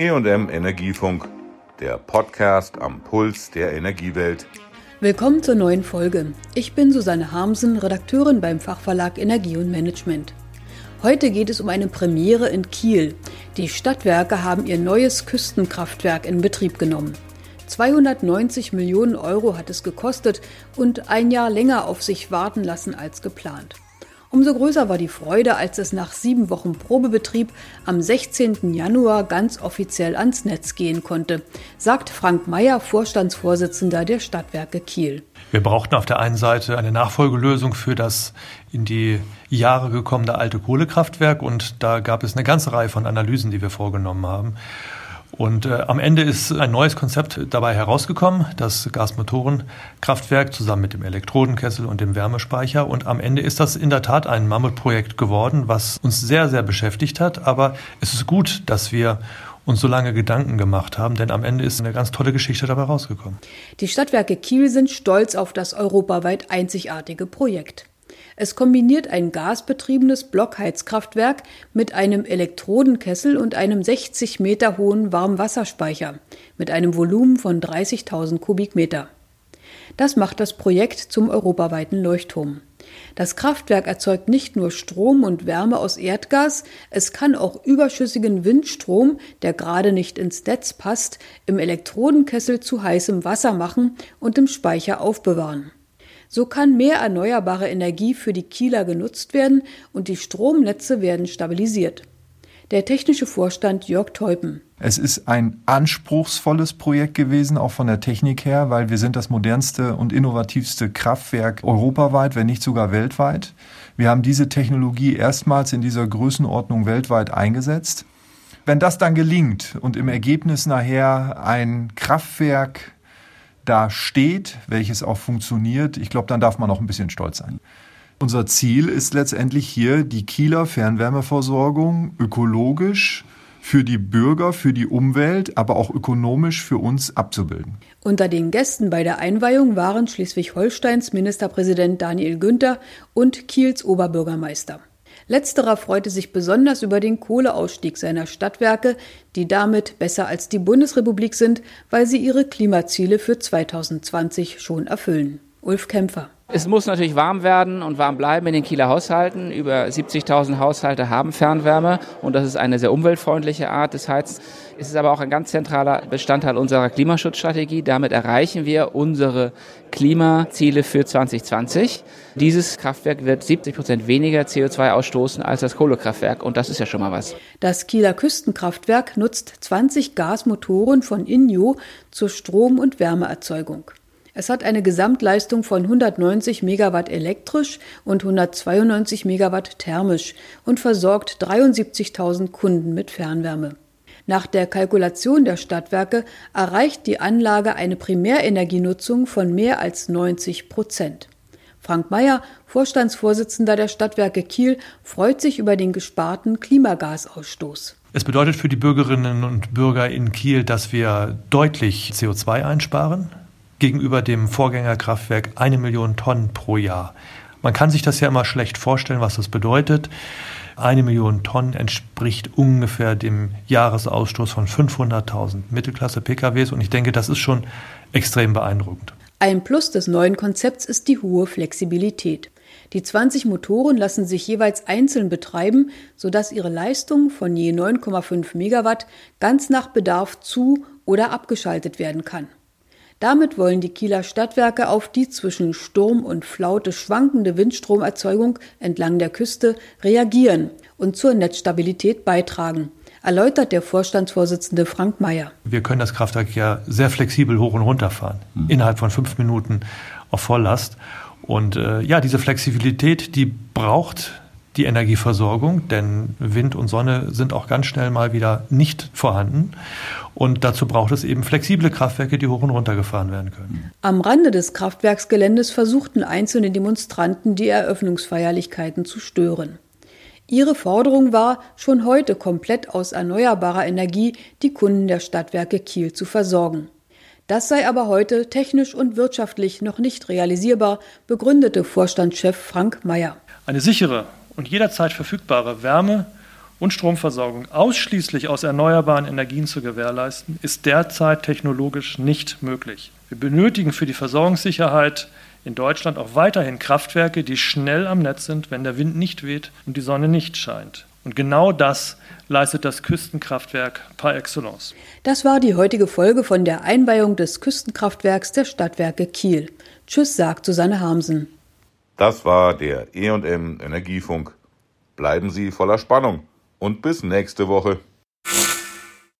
EM Energiefunk, der Podcast am Puls der Energiewelt. Willkommen zur neuen Folge. Ich bin Susanne Harmsen, Redakteurin beim Fachverlag Energie und Management. Heute geht es um eine Premiere in Kiel. Die Stadtwerke haben ihr neues Küstenkraftwerk in Betrieb genommen. 290 Millionen Euro hat es gekostet und ein Jahr länger auf sich warten lassen als geplant. Umso größer war die Freude, als es nach sieben Wochen Probebetrieb am 16. Januar ganz offiziell ans Netz gehen konnte, sagt Frank Mayer, Vorstandsvorsitzender der Stadtwerke Kiel. Wir brauchten auf der einen Seite eine Nachfolgelösung für das in die Jahre gekommene alte Kohlekraftwerk und da gab es eine ganze Reihe von Analysen, die wir vorgenommen haben. Und äh, am Ende ist ein neues Konzept dabei herausgekommen, das Gasmotorenkraftwerk zusammen mit dem Elektrodenkessel und dem Wärmespeicher. Und am Ende ist das in der Tat ein Mammutprojekt geworden, was uns sehr, sehr beschäftigt hat. Aber es ist gut, dass wir uns so lange Gedanken gemacht haben, denn am Ende ist eine ganz tolle Geschichte dabei rausgekommen. Die Stadtwerke Kiel sind stolz auf das europaweit einzigartige Projekt. Es kombiniert ein gasbetriebenes Blockheizkraftwerk mit einem Elektrodenkessel und einem 60 Meter hohen Warmwasserspeicher mit einem Volumen von 30.000 Kubikmeter. Das macht das Projekt zum europaweiten Leuchtturm. Das Kraftwerk erzeugt nicht nur Strom und Wärme aus Erdgas, es kann auch überschüssigen Windstrom, der gerade nicht ins Netz passt, im Elektrodenkessel zu heißem Wasser machen und im Speicher aufbewahren. So kann mehr erneuerbare Energie für die Kieler genutzt werden und die Stromnetze werden stabilisiert. Der technische Vorstand Jörg Teupen. Es ist ein anspruchsvolles Projekt gewesen, auch von der Technik her, weil wir sind das modernste und innovativste Kraftwerk europaweit, wenn nicht sogar weltweit. Wir haben diese Technologie erstmals in dieser Größenordnung weltweit eingesetzt. Wenn das dann gelingt und im Ergebnis nachher ein Kraftwerk da steht, welches auch funktioniert, ich glaube, dann darf man auch ein bisschen stolz sein. Unser Ziel ist letztendlich hier die Kieler Fernwärmeversorgung ökologisch für die Bürger, für die Umwelt, aber auch ökonomisch für uns abzubilden. Unter den Gästen bei der Einweihung waren Schleswig-Holsteins Ministerpräsident Daniel Günther und Kiels Oberbürgermeister. Letzterer freute sich besonders über den Kohleausstieg seiner Stadtwerke, die damit besser als die Bundesrepublik sind, weil sie ihre Klimaziele für 2020 schon erfüllen. Ulf Kämpfer. Es muss natürlich warm werden und warm bleiben in den Kieler Haushalten. Über 70.000 Haushalte haben Fernwärme und das ist eine sehr umweltfreundliche Art des Heizens. Es ist aber auch ein ganz zentraler Bestandteil unserer Klimaschutzstrategie. Damit erreichen wir unsere Klimaziele für 2020. Dieses Kraftwerk wird 70 Prozent weniger CO2 ausstoßen als das Kohlekraftwerk und das ist ja schon mal was. Das Kieler Küstenkraftwerk nutzt 20 Gasmotoren von Inyo zur Strom- und Wärmeerzeugung. Es hat eine Gesamtleistung von 190 Megawatt elektrisch und 192 Megawatt thermisch und versorgt 73.000 Kunden mit Fernwärme. Nach der Kalkulation der Stadtwerke erreicht die Anlage eine Primärenergienutzung von mehr als 90 Prozent. Frank Mayer, Vorstandsvorsitzender der Stadtwerke Kiel, freut sich über den gesparten Klimagasausstoß. Es bedeutet für die Bürgerinnen und Bürger in Kiel, dass wir deutlich CO2 einsparen gegenüber dem Vorgängerkraftwerk eine Million Tonnen pro Jahr. Man kann sich das ja immer schlecht vorstellen, was das bedeutet. Eine Million Tonnen entspricht ungefähr dem Jahresausstoß von 500.000 Mittelklasse-PKWs und ich denke, das ist schon extrem beeindruckend. Ein Plus des neuen Konzepts ist die hohe Flexibilität. Die 20 Motoren lassen sich jeweils einzeln betreiben, sodass ihre Leistung von je 9,5 Megawatt ganz nach Bedarf zu oder abgeschaltet werden kann. Damit wollen die Kieler Stadtwerke auf die zwischen Sturm und Flaute schwankende Windstromerzeugung entlang der Küste reagieren und zur Netzstabilität beitragen erläutert der Vorstandsvorsitzende Frank Mayer. Wir können das Kraftwerk ja sehr flexibel hoch und runter fahren, mhm. innerhalb von fünf Minuten auf Volllast. Und äh, ja, diese Flexibilität, die braucht die Energieversorgung, denn Wind und Sonne sind auch ganz schnell mal wieder nicht vorhanden. Und dazu braucht es eben flexible Kraftwerke, die hoch und runter gefahren werden können. Am Rande des Kraftwerksgeländes versuchten einzelne Demonstranten, die Eröffnungsfeierlichkeiten zu stören. Ihre Forderung war, schon heute komplett aus erneuerbarer Energie die Kunden der Stadtwerke Kiel zu versorgen. Das sei aber heute technisch und wirtschaftlich noch nicht realisierbar, begründete Vorstandschef Frank Mayer. Eine sichere und jederzeit verfügbare Wärme und Stromversorgung ausschließlich aus erneuerbaren Energien zu gewährleisten, ist derzeit technologisch nicht möglich. Wir benötigen für die Versorgungssicherheit in Deutschland auch weiterhin Kraftwerke, die schnell am Netz sind, wenn der Wind nicht weht und die Sonne nicht scheint. Und genau das leistet das Küstenkraftwerk par excellence. Das war die heutige Folge von der Einweihung des Küstenkraftwerks der Stadtwerke Kiel. Tschüss, sagt Susanne Harmsen. Das war der EM Energiefunk. Bleiben Sie voller Spannung und bis nächste Woche.